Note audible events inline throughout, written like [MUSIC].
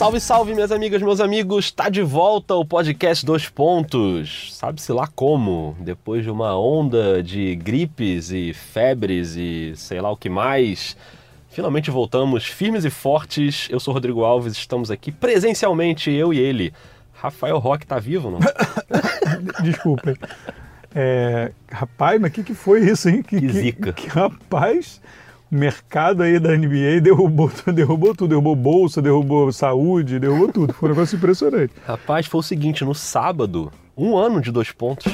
Salve, salve, minhas amigas, meus amigos! Está de volta o podcast Dois Pontos. Sabe-se lá como, depois de uma onda de gripes e febres e sei lá o que mais, finalmente voltamos firmes e fortes. Eu sou Rodrigo Alves, estamos aqui presencialmente, eu e ele. Rafael Roque tá vivo, não? [LAUGHS] Desculpem. É, rapaz, mas o que, que foi isso, hein? Que, que zica. Que, rapaz, o mercado aí da NBA derrubou, [LAUGHS] derrubou tudo. Derrubou bolsa, derrubou saúde, derrubou tudo. Foi um negócio impressionante. [LAUGHS] Rapaz, foi o seguinte, no sábado, um ano de dois pontos.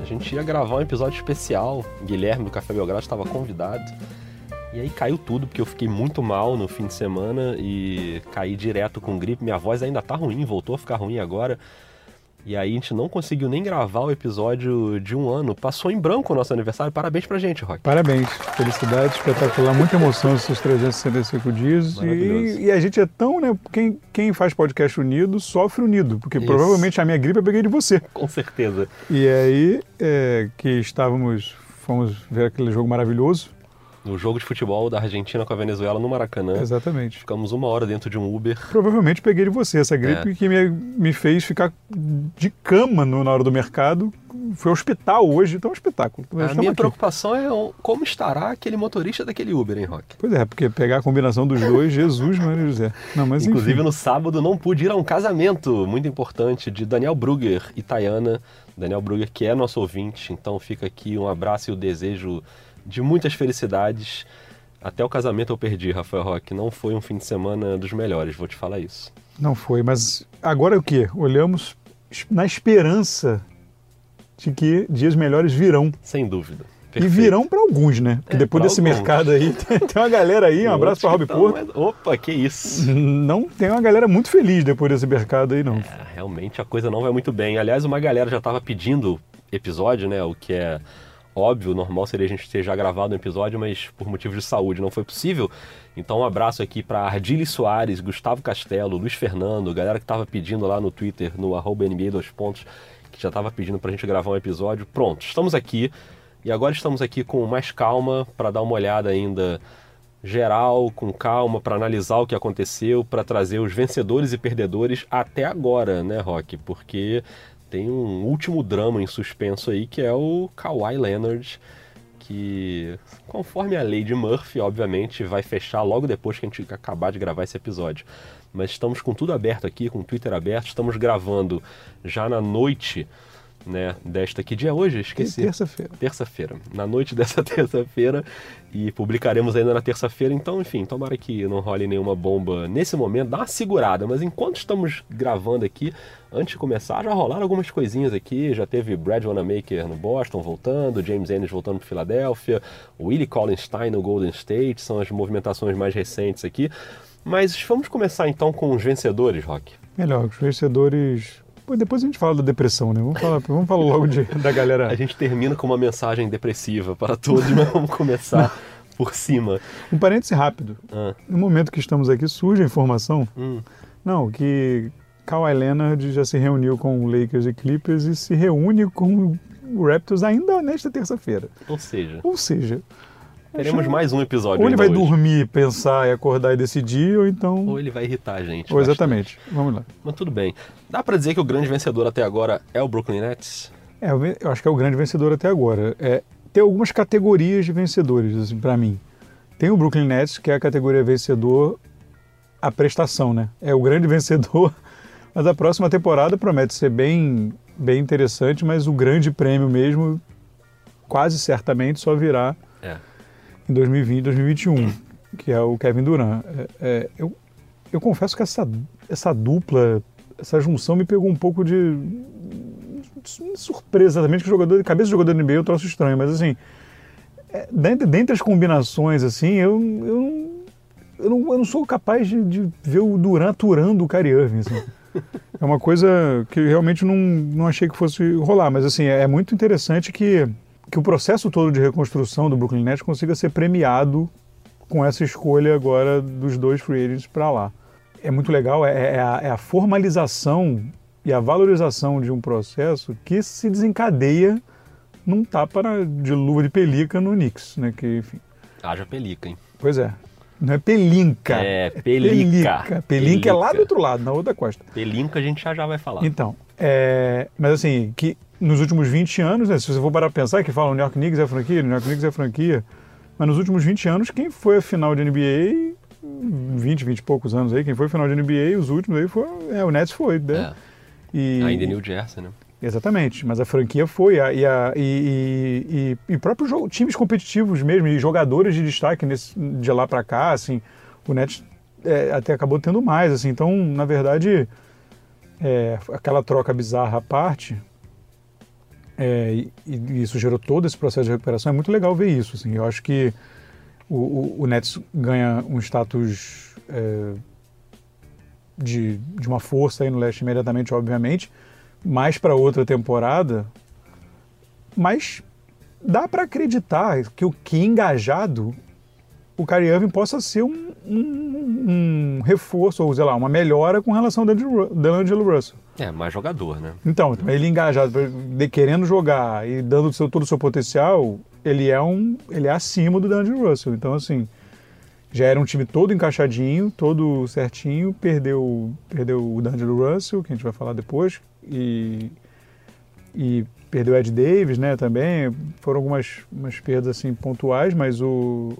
A gente ia gravar um episódio especial. Guilherme do Café Belgrado estava convidado. E aí caiu tudo, porque eu fiquei muito mal no fim de semana e caí direto com gripe. Minha voz ainda tá ruim, voltou a ficar ruim agora. E aí a gente não conseguiu nem gravar o episódio de um ano. Passou em branco o nosso aniversário. Parabéns pra gente, Rock. Parabéns. Felicidade, espetacular. Muita emoção esses 365 dias. E, e, a gente é tão, né? Quem, quem faz podcast unido sofre unido. Porque Isso. provavelmente a minha gripe eu peguei de você. Com certeza. E aí é, que estávamos, fomos ver aquele jogo maravilhoso no jogo de futebol da Argentina com a Venezuela no Maracanã. Exatamente. Ficamos uma hora dentro de um Uber. Provavelmente peguei de você essa gripe é. que me, me fez ficar de cama no, na hora do mercado. Foi ao hospital hoje, então é um espetáculo. a minha aqui. preocupação é como estará aquele motorista daquele Uber, hein, Rock? Pois é, porque pegar a combinação dos dois, Jesus, Maria José. Não, mas Inclusive, enfim. no sábado, não pude ir a um casamento muito importante de Daniel Brugger e Tayana. Daniel Brugger, que é nosso ouvinte, então fica aqui um abraço e o desejo de muitas felicidades. Até o casamento eu perdi, Rafael Roque. Não foi um fim de semana dos melhores, vou te falar isso. Não foi, mas agora é o que? Olhamos na esperança de que dias melhores virão. Sem dúvida. Perfeito. E virão para alguns, né? Porque é, depois desse alguns. mercado aí, tem, [LAUGHS] tem, uma galera aí, um abraço para Rob Porto. Mas... Opa, que isso. Não tem uma galera muito feliz depois desse mercado aí, não. É, realmente a coisa não vai muito bem. Aliás, uma galera já estava pedindo episódio, né? O que é Óbvio, normal seria a gente ter já gravado um episódio, mas por motivos de saúde não foi possível. Então um abraço aqui para Ardile Soares, Gustavo Castelo, Luiz Fernando, galera que estava pedindo lá no Twitter, no arroba NBA dois pontos, que já estava pedindo para a gente gravar um episódio. Pronto, estamos aqui. E agora estamos aqui com mais calma para dar uma olhada ainda geral, com calma, para analisar o que aconteceu, para trazer os vencedores e perdedores até agora, né, Rock? Porque tem um último drama em suspenso aí, que é o Kawhi Leonard, que, conforme a lei de Murphy, obviamente, vai fechar logo depois que a gente acabar de gravar esse episódio. Mas estamos com tudo aberto aqui, com o Twitter aberto, estamos gravando já na noite né, desta que dia é hoje? Esqueci. Terça-feira. Terça-feira. Na noite [LAUGHS] dessa terça-feira e publicaremos ainda na terça-feira. Então, enfim, tomara que não role nenhuma bomba nesse momento. Dá uma segurada, mas enquanto estamos gravando aqui, antes de começar, já rolaram algumas coisinhas aqui. Já teve Brad Wanamaker no Boston voltando, James Ennis voltando para Filadélfia, Willie Collinstein no Golden State, são as movimentações mais recentes aqui. Mas vamos começar então com os vencedores, Rock. Melhor, os vencedores Pô, depois a gente fala da depressão, né? Vamos falar, vamos falar logo de, da galera. A gente termina com uma mensagem depressiva para todos, mas vamos começar [LAUGHS] por cima. Um parêntese rápido. Ah. No momento que estamos aqui, surge a informação. Hum. Não, que Kawhi Leonard já se reuniu com o Lakers e Clippers e se reúne com o Raptors ainda nesta terça-feira. Ou seja. Ou seja. Teremos mais um episódio. Ou ele vai hoje. dormir, pensar e acordar e decidir, ou então. Ou ele vai irritar a gente. Ou exatamente. Vamos lá. Mas tudo bem. Dá para dizer que o grande vencedor até agora é o Brooklyn Nets? É, eu acho que é o grande vencedor até agora. É, tem algumas categorias de vencedores, assim, para mim. Tem o Brooklyn Nets, que é a categoria vencedor a prestação, né? É o grande [LAUGHS] vencedor. Mas a próxima temporada promete ser bem, bem interessante, mas o grande prêmio mesmo, quase certamente, só virá em 2020 e 2021, que é o Kevin Durant. É, é, eu, eu confesso que essa, essa dupla, essa junção me pegou um pouco de, de surpresa também, que jogador, de cabeça de jogador de NBA eu trouxe estranho, mas assim, é, dentre, dentre as combinações, assim, eu, eu, eu, não, eu não sou capaz de, de ver o Durant aturando o Kyrie Irving, assim. É uma coisa que realmente não, não achei que fosse rolar, mas assim, é, é muito interessante que que o processo todo de reconstrução do Brooklyn Nets consiga ser premiado com essa escolha agora dos dois free agents para lá. É muito legal, é, é, a, é, a, formalização e a valorização de um processo que se desencadeia num tapa de luva de pelica no Knicks, né? Que, enfim. Haja pelica, hein? Pois é. Não é Pelinka. É, Pelica. Pelinka. Pelinka é lá do outro lado, na outra costa. Pelinka a gente já já vai falar. Então, é, mas assim, que nos últimos 20 anos, né, se você for parar pra pensar, que falam New York Knicks é franquia, New York Knicks é franquia, mas nos últimos 20 anos, quem foi a final de NBA, 20, 20 e poucos anos aí, quem foi a final de NBA, os últimos aí, foi, é, o Nets foi, né? É, E, ainda em New Jersey, né? Exatamente, mas a franquia foi, a- e, a, e, e, e, próprios times competitivos mesmo, e jogadores de destaque nesse, de lá pra cá, assim, o Nets é, até acabou tendo mais, assim, então, na verdade, é, aquela troca bizarra à parte, é, e, e isso gerou todo esse processo de recuperação, é muito legal ver isso, assim, eu acho que o, o, o Nets ganha um status é, de, de uma força aí no leste imediatamente, obviamente, mais para outra temporada, mas dá para acreditar que o que engajado o Kyrie Irving possa ser um, um- um reforço, ou sei lá, uma melhora com relação ao D'Angelo Ru- D'Angelo Russell. É, mais jogador, né? Então, ele engajado, querendo jogar e dando seu- todo o seu potencial, ele é um, ele é acima do D'Angelo Russell. Então, assim, já era um time todo encaixadinho, todo certinho, perdeu, perdeu o D'Angelo Russell, que a gente vai falar depois, e, e perdeu o Ed Davis, né, também. Foram algumas umas perdas assim pontuais, mas o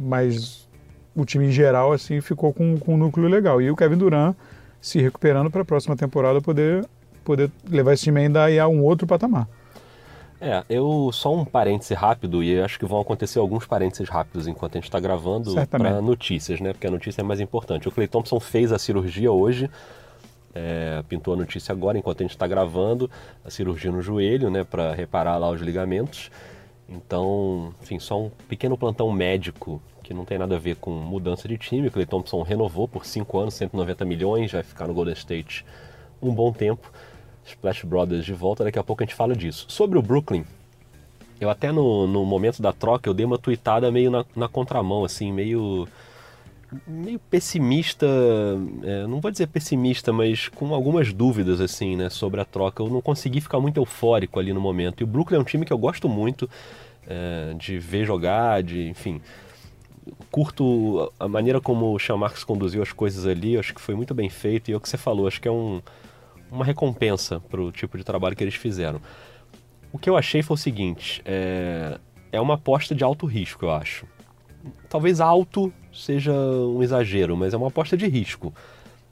mas o time em geral assim ficou com, com um núcleo legal. E o Kevin Durant se recuperando para a próxima temporada poder poder levar esse time ainda a um outro patamar. É, eu só um parêntese rápido, e acho que vão acontecer alguns parênteses rápidos enquanto a gente está gravando para notícias, né? Porque a notícia é mais importante. O Clay Thompson fez a cirurgia hoje, é, pintou a notícia agora enquanto a gente está gravando, a cirurgia no joelho, né? Para reparar lá os ligamentos. Então, enfim, só um pequeno plantão médico que não tem nada a ver com mudança de time. O Clay Thompson renovou por 5 anos, 190 milhões, vai ficar no Golden State um bom tempo. Splash Brothers de volta, daqui a pouco a gente fala disso. Sobre o Brooklyn, eu até no, no momento da troca eu dei uma tweetada meio na, na contramão, assim, meio meio pessimista, é, não vou dizer pessimista, mas com algumas dúvidas assim, né, sobre a troca. Eu não consegui ficar muito eufórico ali no momento. E o Brooklyn é um time que eu gosto muito é, de ver jogar, de, enfim, curto a maneira como o Sean conduziu as coisas ali. Acho que foi muito bem feito e é o que você falou. Acho que é um, uma recompensa para o tipo de trabalho que eles fizeram. O que eu achei foi o seguinte: é, é uma aposta de alto risco, eu acho talvez alto seja um exagero, mas é uma aposta de risco.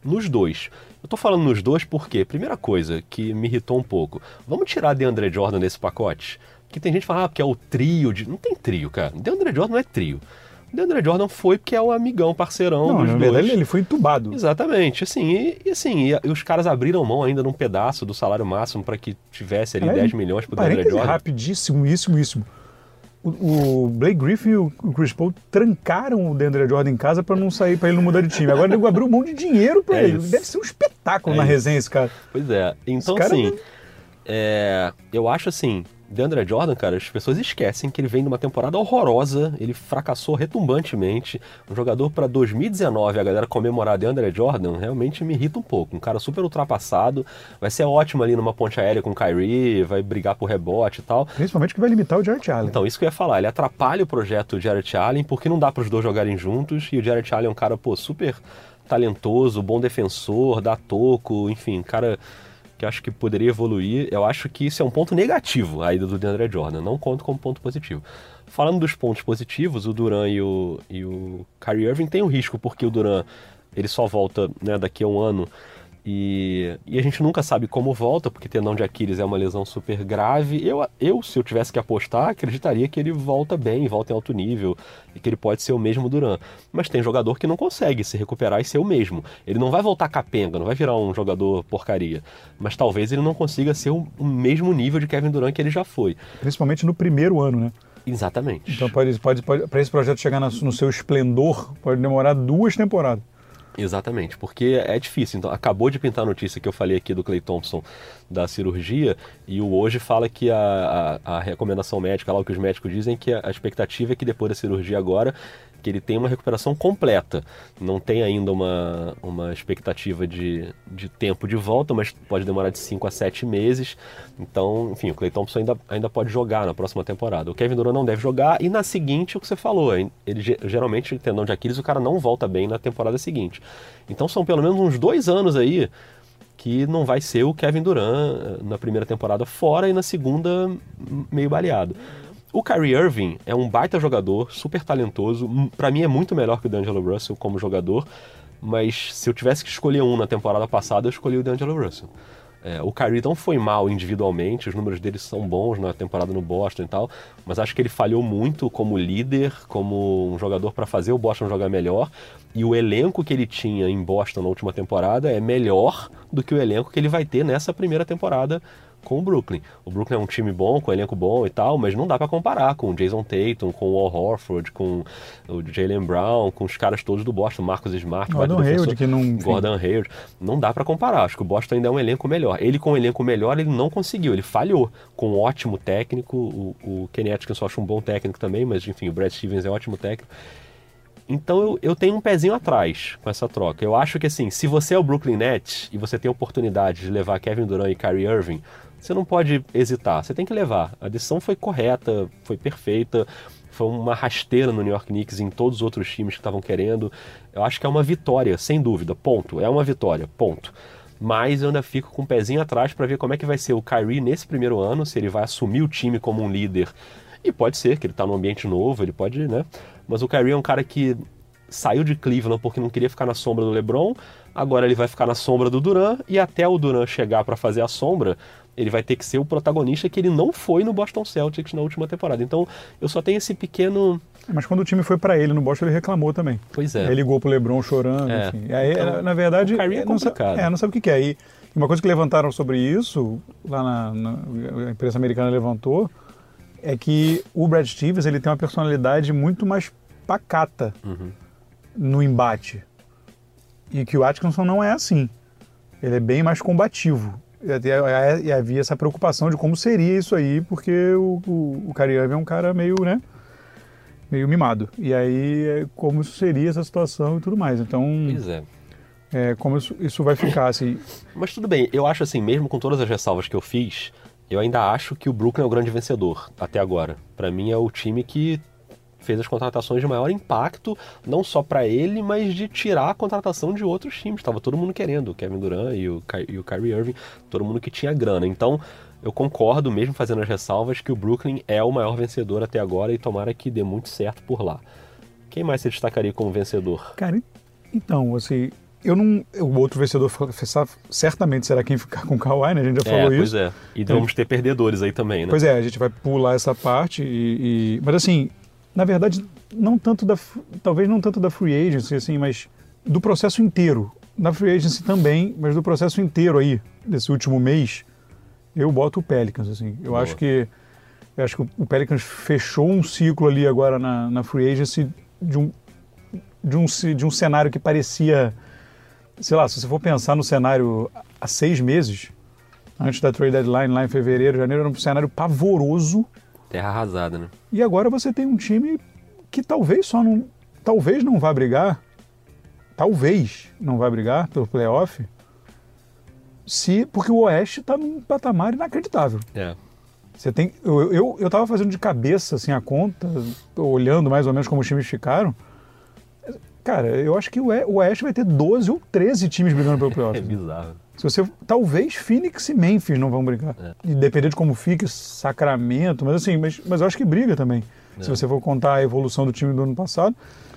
Nos dois. Eu tô falando nos dois porque, primeira coisa que me irritou um pouco, vamos tirar DeAndre Jordan desse pacote? Porque tem gente que fala, ah, porque é o trio de. Não tem trio, cara. DeAndre Jordan não é trio. DeAndre Jordan foi porque é o amigão, parceirão Não, dos na dois. verdade ele foi entubado. Exatamente, assim, e, e assim, e, e os caras abriram mão ainda num pedaço do salário máximo para que tivesse ali Aliás, 10 milhões pro DeAndre Jordan. rapidíssimo, isso, isso. O, o Blake Griffin e o Chris Paul trancaram o DeAndre Jordan em casa para não sair, para ele não mudar de time. Agora ele abriu mão de dinheiro para É ele. isso. Deve ser um espetáculo É na isso. resenha esse cara. Pois é. Então, cara assim, não- é, eu acho assim, DeAndre Jordan, cara, as pessoas esquecem que ele vem de uma temporada horrorosa, ele fracassou retumbantemente. Um jogador para 2019, a galera comemorar DeAndre Jordan, realmente me irrita um pouco. Um cara super ultrapassado, vai ser ótimo ali numa ponte aérea com o Kyrie, vai brigar por rebote e tal. Principalmente que vai limitar o Jarrett Allen. Então, isso que eu ia falar, ele atrapalha o projeto do Jarrett Allen, porque não dá para os dois jogarem juntos, e o Jarrett Allen é um cara, pô, super talentoso, bom defensor, dá toco, enfim, um cara que acho que poderia evoluir. Eu acho que isso é um ponto negativo, a ida do DeAndre Jordan, não conto como ponto positivo. Falando dos pontos positivos, o Duran e o, e o Kyrie Irving tem um risco, porque o Duran ele só volta né, daqui a um ano e, e a gente nunca sabe como volta, porque tendão de Aquiles é uma lesão super grave. Eu, eu, se eu tivesse que apostar, acreditaria que ele volta bem, volta em alto nível e que ele pode ser o mesmo Duran. Mas tem jogador que não consegue se recuperar e ser o mesmo. Ele não vai voltar capenga, não vai virar um jogador porcaria. Mas talvez ele não consiga ser o, o mesmo nível de Kevin Durant que ele já foi. Principalmente no primeiro ano, né? Exatamente. Então pode, pode, pode para esse projeto chegar na- no seu esplendor, pode demorar duas temporadas. Exatamente, porque é difícil. Então, acabou de pintar a notícia que eu falei aqui do Clay Thompson da cirurgia, e o hoje fala que a, a, a recomendação médica, lá o que os médicos dizem, que a, a expectativa é que depois da cirurgia agora que ele tem uma recuperação completa. Não tem ainda uma, uma expectativa de, de tempo de volta, mas pode demorar de 5 a 7 meses. Então, enfim, o Clay Thompson ainda, ainda pode jogar na próxima temporada. O Kevin Durant não deve jogar, e na seguinte, o que você falou, ele geralmente, tendão de Aquiles, o cara não volta bem na temporada seguinte. Então são pelo menos uns dois anos aí que não vai ser o Kevin Durant eh, na primeira temporada fora e na segunda meio baleado. O Kyrie Irving é um baita jogador, super talentoso. Para mim é muito melhor que o D'Angelo Russell como jogador, mas se eu tivesse que escolher um na temporada passada, eu escolhi o D'Angelo Russell. É, o Kyrie não foi mal individualmente, os números dele são bons na temporada no Boston e tal, mas acho que ele falhou muito como líder, como um jogador para fazer o Boston jogar melhor. E o elenco que ele tinha em Boston na última temporada é melhor do que o elenco que ele vai ter nessa primeira temporada com o Brooklyn. O Brooklyn é um time bom, com um elenco bom e tal, mas não dá para comparar com o Jason Tatum, com o Al Horford, com o Jalen Brown, com os caras todos do Boston, Marcus Smart, Gordon Hayward, que não... Gordon Hayward. Não dá para comparar, acho que o Boston ainda é um elenco melhor. Ele com um elenco melhor, ele não conseguiu, ele falhou com um ótimo técnico, o, o Kenny Atkinson acho um bom técnico também, mas enfim, o Brad Stevens é um ótimo técnico. Então eu, eu tenho um pezinho atrás com essa troca. Eu acho que assim, se você é o Brooklyn Nets e você tem a oportunidade de levar Kevin Durant e Kyrie Irving, você não pode hesitar, você tem que levar. A decisão foi correta, foi perfeita, foi uma rasteira no New York Knicks e em todos os outros times que estavam querendo. Eu acho que é uma vitória, sem dúvida, ponto. É uma vitória, ponto. Mas eu ainda fico com o um pezinho atrás para ver como é que vai ser o Kyrie nesse primeiro ano, se ele vai assumir o time como um líder. E pode ser que ele está num ambiente novo, ele pode, né? Mas o Kyrie é um cara que saiu de Cleveland porque não queria ficar na sombra do LeBron, agora ele vai ficar na sombra do Duran e até o Duran chegar para fazer a sombra, ele vai ter que ser o protagonista que ele não foi no Boston Celtics na última temporada. Então, eu só tenho esse pequeno. Mas quando o time foi para ele no Boston, ele reclamou também. Pois é. Aí ligou pro LeBron chorando, é. enfim. Aí, então, na verdade, o é complicado. Não sabe, é, não sabe o que, é. E uma coisa que levantaram sobre isso, lá na, na a imprensa americana levantou, é que o Brad Stevens ele tem uma personalidade muito mais pacata uhum. no embate. E que o Atkinson não é assim. Ele é bem mais combativo. E havia essa preocupação de como seria isso aí, porque o, o, o é um cara meio, né? Meio mimado. E aí, é como seria essa situação e tudo mais. Então. Pois é. É, como isso, isso vai ficar, assim. Mas tudo bem, eu acho assim, mesmo com todas as ressalvas que eu fiz, eu ainda acho que o Brooklyn é o grande vencedor até agora. Para mim é o time que fez as contratações de maior impacto, não só para ele, mas de tirar a contratação de outros times. Tava todo mundo querendo, o Kevin Durant e o, Ky e o Kyrie Irving, todo mundo que tinha grana. Então, eu concordo, mesmo fazendo as ressalvas, que o Brooklyn é o maior vencedor até agora e tomara que dê muito certo por lá. Quem mais você destacaria como vencedor? Cara, então, assim, eu não. O outro vencedor certamente será quem ficar com o Kawhi, né? A gente já falou é, pois isso. Pois é. E vamos ter perdedores aí também, né? Pois é, a gente vai pular essa parte e. e... Mas assim, na verdade, não tanto da, talvez não tanto da free agency, assim, mas do processo inteiro. Na free agency também, mas do processo inteiro aí, desse último mês, eu boto o Pelicans, assim. Eu Boa. acho que eu acho que o Pelicans fechou um ciclo ali agora na, na free agency de um, de, um, de um cenário que parecia, sei lá, se você for pensar no cenário há seis meses, antes da trade deadline, lá em fevereiro, janeiro, era um cenário pavoroso Terra arrasada, né? E agora você tem um time que talvez só não. Talvez não vá brigar. Talvez não vá brigar pelo playoff. Se, porque o Oeste está num patamar inacreditável. É. Você tem, eu, eu, eu tava fazendo de cabeça assim, a conta, olhando mais ou menos como os times ficaram. Cara, eu acho que o Oeste vai ter 12 ou 13 times brigando pelo [LAUGHS] playoff. é bizarro. Se você, talvez Phoenix e Memphis não vão brigar. É. E depender de como fique Sacramento, mas assim, mas, mas eu acho que briga também. É. Se você for contar a evolução do time do ano passado.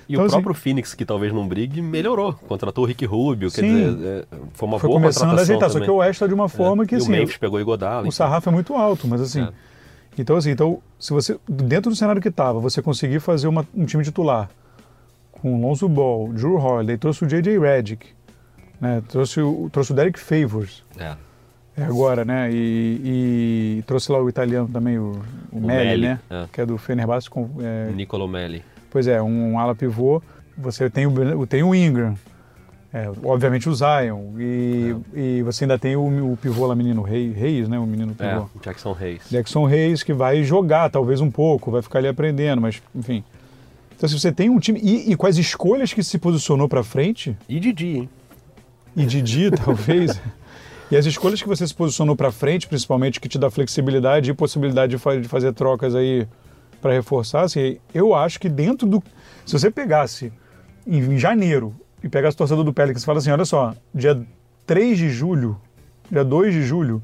E então, o próprio assim, Phoenix, que talvez não brigue, melhorou. Contratou o Rick Rubio, sim, quer dizer, é, foi uma foi boa começando a ajeitar, também. só que o Oeste está de uma é. forma que e assim... o Memphis pegou o Iguodala. O então. sarrafo é muito alto, mas assim... É. Então assim, então, se você, dentro do cenário que estava, você conseguir fazer uma, um time titular com Lonzo Ball, Drew Holiday, trouxe o J.J. Redick, né? Trouxe, o, trouxe o Derek Favors. É. É agora, né? E, e, trouxe lá o italiano também, o, o, o Melli, Melli, né? É. Que é do Fenerbahçe. Com, é... Nicolo Melli. Pois é, um, um ala pivô. Você tem o, tem o Ingram. É, obviamente o Zion. E, e você ainda tem o, o pivô lá, menino Reis, Reis, né? O menino É, pivô. Jackson Reis. Jackson Reis, que vai jogar talvez um pouco, vai ficar ali aprendendo, mas enfim. Então, se você tem um time. E, e as escolhas que se posicionou pra frente, E Didi, hein? E Didi, [LAUGHS] talvez. E as escolhas que você se posicionou pra frente, principalmente, que te dá flexibilidade e possibilidade de, fa- de fazer trocas aí pra reforçar, assim, eu acho que dentro do. Se você pegasse em, em janeiro e pegasse o torcedor do Pelicans e fala assim: olha só, dia 3 de julho, dia 2 de julho,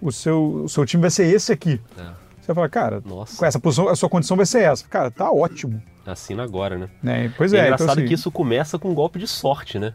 o seu, o seu time vai ser esse aqui. É. Você vai falar, cara, Nossa. com essa posição, a sua condição vai ser essa. Cara, tá ótimo. Assina agora, né? Né? Pois é é, engraçado então, assim, que isso começa com um golpe de sorte, né?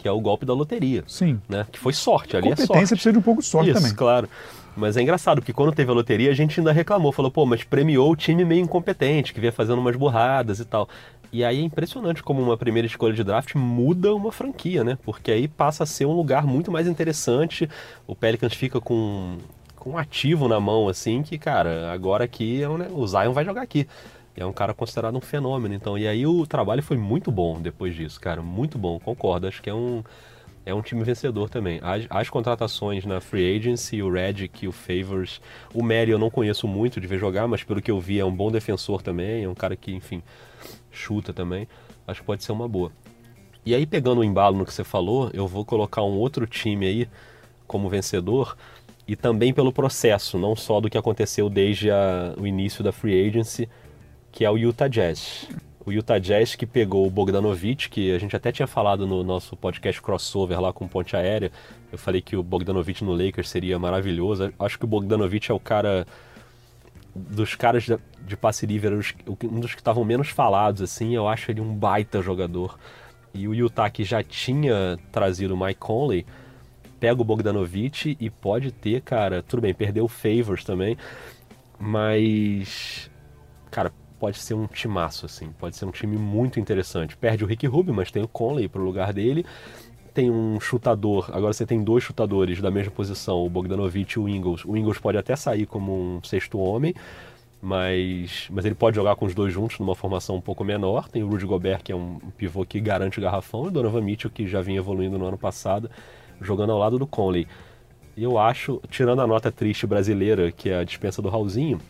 Que é o golpe da loteria, Sim. né? Que foi sorte, ali é Competência sorte. precisa de um pouco de sorte Isso, também. claro. Mas é engraçado, porque quando teve a loteria, a gente ainda reclamou. Falou, pô, mas premiou o time meio incompetente, que vinha fazendo umas burradas e tal. E aí é impressionante como uma primeira escolha de draft muda uma franquia, né? Porque aí passa a ser um lugar muito mais interessante. O Pelicans fica com, com um ativo na mão, assim, que, cara, agora aqui é um, né, o Zion vai jogar aqui. É um cara considerado um fenômeno. Então, e aí o trabalho foi muito bom depois disso, cara. Muito bom, concordo. Acho que é um é um time vencedor também. As, as contratações na Free Agency, o Redick o Favors. O Mary eu não conheço muito de ver jogar, mas pelo que eu vi é um bom defensor também, é um cara que, enfim, chuta também. Acho que pode ser uma boa. E aí, pegando o embalo no que você falou, eu vou colocar um outro time aí como vencedor e também pelo processo, não só do que aconteceu desde a- o início da Free Agency, que é o Utah Jazz. O Utah Jazz que pegou o Bogdanovich, que a gente até tinha falado no nosso podcast crossover lá com Ponte Aérea. Eu falei que o Bogdanovich no Lakers seria maravilhoso. Acho que o Bogdanovich é o cara dos caras de passe livre, um dos que estavam menos falados assim. Eu acho ele um baita jogador. E o Utah que já tinha trazido o Mike Conley, pega o Bogdanovich e pode ter, cara, tudo bem, perdeu o Favors também, mas cara, pode ser um timaço, assim. Pode ser um time muito interessante. Perde o Rick Rubio, mas tem o Conley pro lugar dele. Tem um chutador, agora você tem dois chutadores da mesma posição, o Bogdanovich e o Ingles. O Ingles pode até sair como um sexto homem, mas, mas ele pode jogar com os dois juntos numa formação um pouco menor. Tem o Rudy Gobert, que é um pivô que garante o garrafão, e o Donovan Mitchell, que já vinha evoluindo no ano passado, jogando ao lado do Conley. E eu acho, tirando a nota triste brasileira, que é a dispensa do Raulzinho,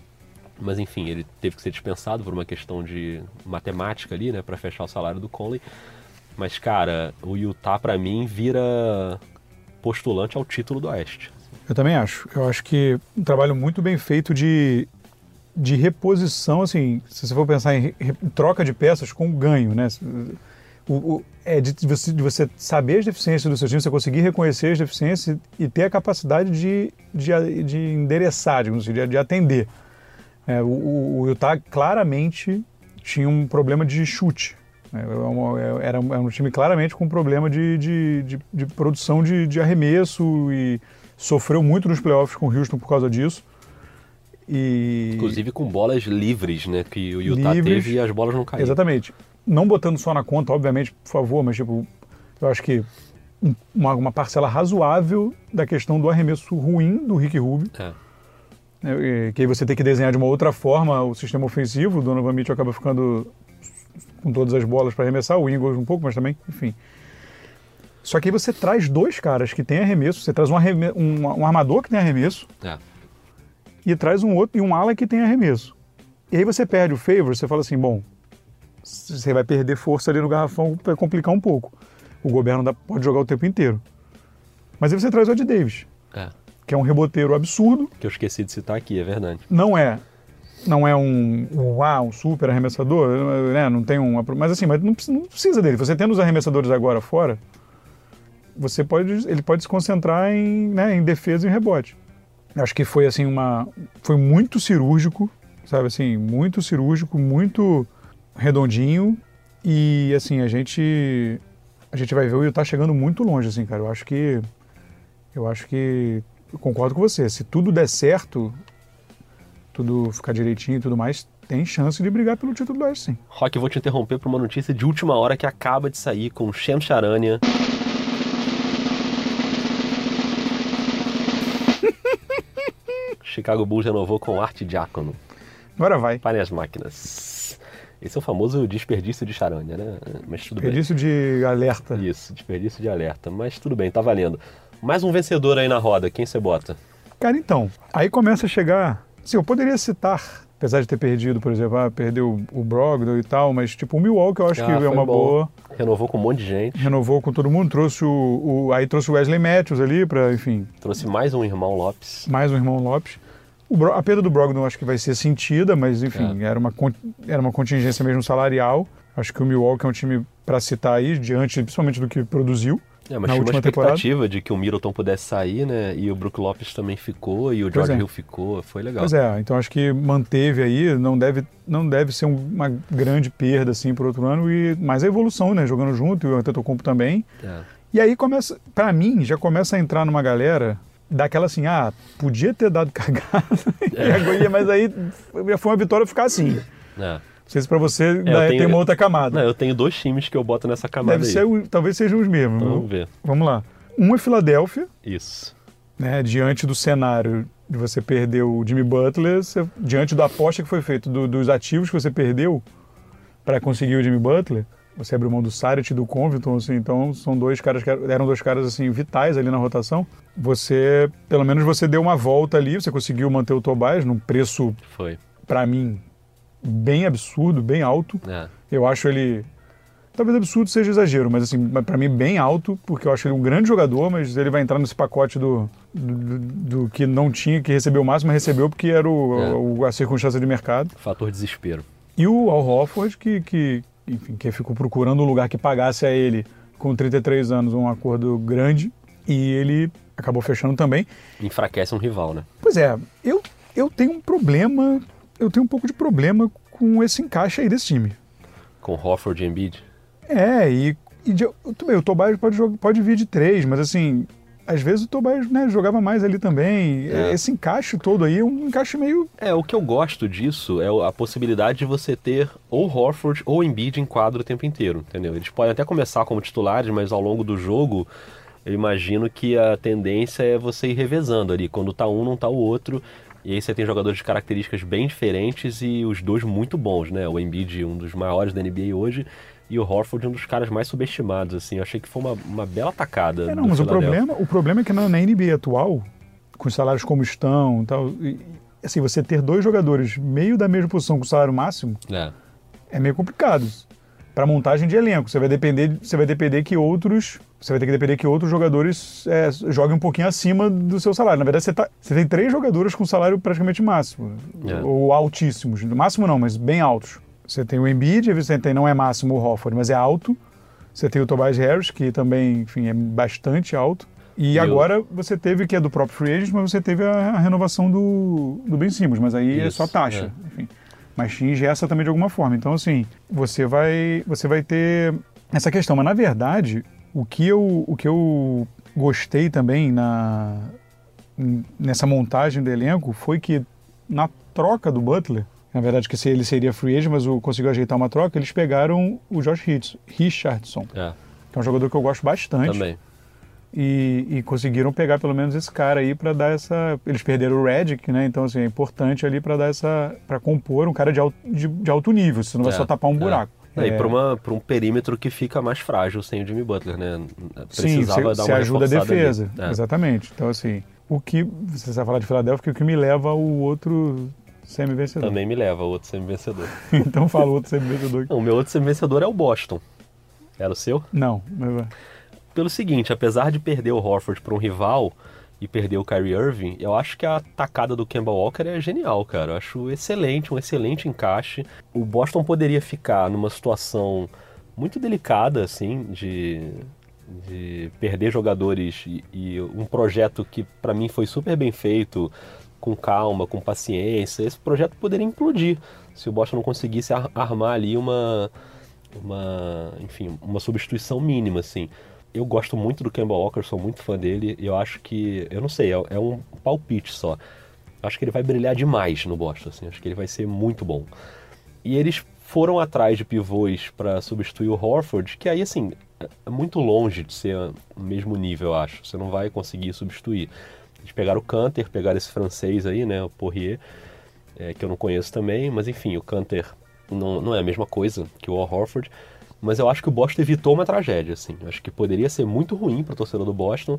mas enfim, ele teve que ser dispensado por uma questão de matemática ali, né, para fechar o salário do Conley. Mas cara, o Utah pra mim vira postulante ao título do Oeste. Eu também acho. Eu acho que um trabalho muito bem feito de, de reposição, assim, se você for pensar em re- troca de peças com ganho, né? O, o- é de você, de você saber as deficiências do seu time, você conseguir reconhecer as deficiências e ter a capacidade de, de, de endereçar, digamos assim, de, de atender. É, o, o, Utah claramente tinha um problema de chute. né? É uma- é- Era um, era um time claramente com um problema de, de, de, de produção de, arremesso e sofreu muito nos playoffs com o Houston por causa disso. E... Inclusive com bolas livres, né, que o Utah Livres. teve e as bolas não caíram. Exatamente. Não botando só na conta, obviamente, por favor, mas tipo, eu acho que um- uma, uma parcela razoável da questão do arremesso ruim do Rick Rubio, É. né, que aí você tem que desenhar de uma outra forma o sistema ofensivo, o Donovan Mitchell acaba ficando com todas as bolas para arremessar, o Ingles um pouco, mas também, enfim. Só que aí você traz dois caras que têm arremesso, você traz um, um- um armador que tem arremesso É. e traz um outro e um ala que tem arremesso. E aí você perde o favor, você fala assim, bom, você vai perder força ali no garrafão, vai complicar um pouco. O governo dá- pode jogar o tempo inteiro. Mas aí você traz o Ed Davis, É. que é um reboteiro absurdo, Que eu esqueci de citar aqui, é verdade. não é não é um, um, ah, um super arremessador, né? não tem um, mas assim, mas não, precisa- não precisa dele. Você tendo os arremessadores agora fora, você pode, ele pode se concentrar em, né, em defesa e em rebote. Acho que foi assim uma, foi muito cirúrgico, sabe assim, muito cirúrgico, muito redondinho e assim a gente a gente vai ver o Utah chegando muito longe, assim, cara. Eu acho que eu acho que eu concordo com você. Se tudo der certo, tudo ficar direitinho e tudo mais, tem chance de brigar pelo título do Oeste, sim. Rock, eu vou te interromper para uma notícia de última hora que acaba de sair com Shem Charania. [LAUGHS] Chicago Bulls renovou com Art Diácono. Agora vai. Parem as máquinas. Esse é o famoso desperdício de charânia, né? Mas tudo Desperdício de alerta. bem. Isso, desperdício de alerta. Mas tudo bem, tá valendo. Mais um vencedor aí na roda, quem você bota? Cara, então, aí começa a chegar. Sim, eu poderia citar, apesar de ter perdido, por exemplo, ah, perdeu o Brogdon e tal, mas tipo, o Milwaukee eu acho que Ah, é foi uma bom. boa. Renovou com um monte de gente. Renovou com todo mundo, trouxe o, o- aí trouxe o Wesley Matthews ali para, enfim, Trouxe mais um irmão Lopes. mais um irmão Lopes. Bro- a perda do Brogdon acho que vai ser sentida, mas enfim, É. era, uma, era uma contingência mesmo salarial. Acho que o Milwaukee é um time para citar aí, diante principalmente do que produziu. É, mas Na tinha uma última temporada. expectativa de que o Middleton pudesse sair, né? E o Brook Lopes também ficou, e o George é. Hill ficou. Foi legal. Pois é, então acho que manteve aí, não deve, não deve ser um- uma grande perda assim por outro ano, e mais a evolução, né? Jogando junto, e o Antetokounmpo também. É. E aí começa, pra mim, já começa a entrar numa galera daquela assim, ah, podia ter dado [LAUGHS] cagada, É. e agora- mas aí foi uma vitória ficar assim. É. Não sei se pra você eu daí tenho- tem uma outra camada. Não, eu tenho dois times que eu boto nessa camada Deve aí. ser, talvez sejam os mesmos. Então, vamos ver. Vamos lá. Um é Filadélfia, Isso. né, diante do cenário de você perder o Jimmy Butler, você- diante da aposta que foi feita do- dos ativos que você perdeu para conseguir o Jimmy Butler, você abriu mão do Saric e do Covington, assim, então são dois caras que eram dois caras assim vitais ali na rotação. Você, pelo menos você deu uma volta ali, você conseguiu manter o Tobias num preço Foi. para mim bem absurdo, bem alto. É. Eu acho ele. Talvez absurdo seja exagero, mas assim, pra mim bem alto, porque eu acho ele um grande jogador, mas ele vai entrar nesse pacote do, do, do- do que não tinha que receber o máximo, mas recebeu porque era o, É. o- a circunstância de mercado. Fator desespero. E o Al Horford, que, que, enfim, que ficou procurando um lugar que pagasse a ele, com 33 anos, um acordo grande, e ele acabou fechando também. Enfraquece um rival, né? Pois é, eu, eu tenho um problema, eu tenho um pouco de problema com esse encaixe aí desse time. Com Hofford e Embiid. É, e, e de- tudo bem, o Tobias pode, pode vir de três, mas assim, às vezes o Tobias né, jogava mais ali também. É. Esse encaixe todo aí é um encaixe meio. É, o que eu gosto disso é a possibilidade de você ter ou Horford ou Embiid em quadro o tempo inteiro, entendeu? Eles podem até começar como titulares, mas ao longo do jogo eu imagino que a tendência é você ir revezando ali. Quando tá um, não tá o outro. E aí você tem jogadores de características bem diferentes e os dois muito bons, né? O Embiid, um dos maiores da NBA hoje, e o Horford, um dos caras mais subestimados, assim. Eu achei que foi uma, uma bela tacada. É, não, mas o problema, o problema é que na, na NBA atual, com os salários como estão e tal, e- e, assim, você ter dois jogadores meio da mesma posição com o salário máximo É, é meio complicado. Para montagem de elenco, você vai depender, você vai depender que outros, você vai ter que depender que outros jogadores é, joguem um pouquinho acima do seu salário. Na verdade, você, tá, você tem três jogadores com salário praticamente máximo, É. ou altíssimos. Máximo não, mas bem altos. Você tem o Embiid, você tem não é máximo o Hofford, mas é alto. Você tem o Tobias Harris, que também, enfim, é bastante alto. E, o- agora você teve que é do próprio free agent, mas você teve a, a renovação do, do Ben Simmons, mas aí é Isso, só taxa. é. Enfim mas tinge essa também de alguma forma. Então, assim, você vai, você vai ter essa questão. Mas, na verdade, o que eu, o que eu gostei também na, nessa montagem do elenco foi que, na troca do Butler, na verdade, que se ele seria free agent, mas o, conseguiu ajeitar uma troca, eles pegaram o Josh Richardson, é, que é um jogador que eu gosto bastante. também. E, e conseguiram pegar pelo menos esse cara aí para dar essa. Eles perderam o Redick, né? Então, assim, é importante ali para dar essa. para compor um cara de alto, de, de alto nível, você não vai É, só tapar um é. buraco. É, E É, para um perímetro que fica mais frágil sem o Jimmy Butler, né? Sim, Precisava você dar uma ajuda a defesa. É. Exatamente. Então, assim, o que. Você vai falar de Filadélfia, o que me leva ao outro semi-vencedor. Também me leva ao outro semi-vencedor. [LAUGHS] então fala o outro semi-vencedor. O meu outro semi-vencedor é o Boston. Era o seu? Não, mas- Pelo seguinte, apesar de perder o Horford para um rival e perder o Kyrie Irving, eu acho que a tacada do Kemba Walker é genial, cara. Eu acho excelente, um excelente encaixe. O Boston poderia ficar numa situação muito delicada, assim, de, de perder jogadores e, e um projeto que para mim foi super bem feito, com calma, com paciência. Esse projeto poderia implodir se o Boston não conseguisse ar- armar ali uma, uma, enfim, uma substituição mínima, assim. Eu gosto muito do Kemba Walker, sou muito fã dele. E eu acho que, eu não sei, é, é um palpite só. Acho que ele vai brilhar demais no Boston, assim. Acho que ele vai ser muito bom. E eles foram atrás de pivôs para substituir o Horford, que aí, assim, é muito longe de ser o mesmo nível, eu acho. Você não vai conseguir substituir. Eles pegaram o Canter, pegaram esse francês aí, né, o Poirier, é, que eu não conheço também, mas enfim, o Canter não, não é a mesma coisa que o Horford, mas eu acho que o Boston evitou uma tragédia, assim. Eu acho que poderia ser muito ruim para o torcedor do Boston.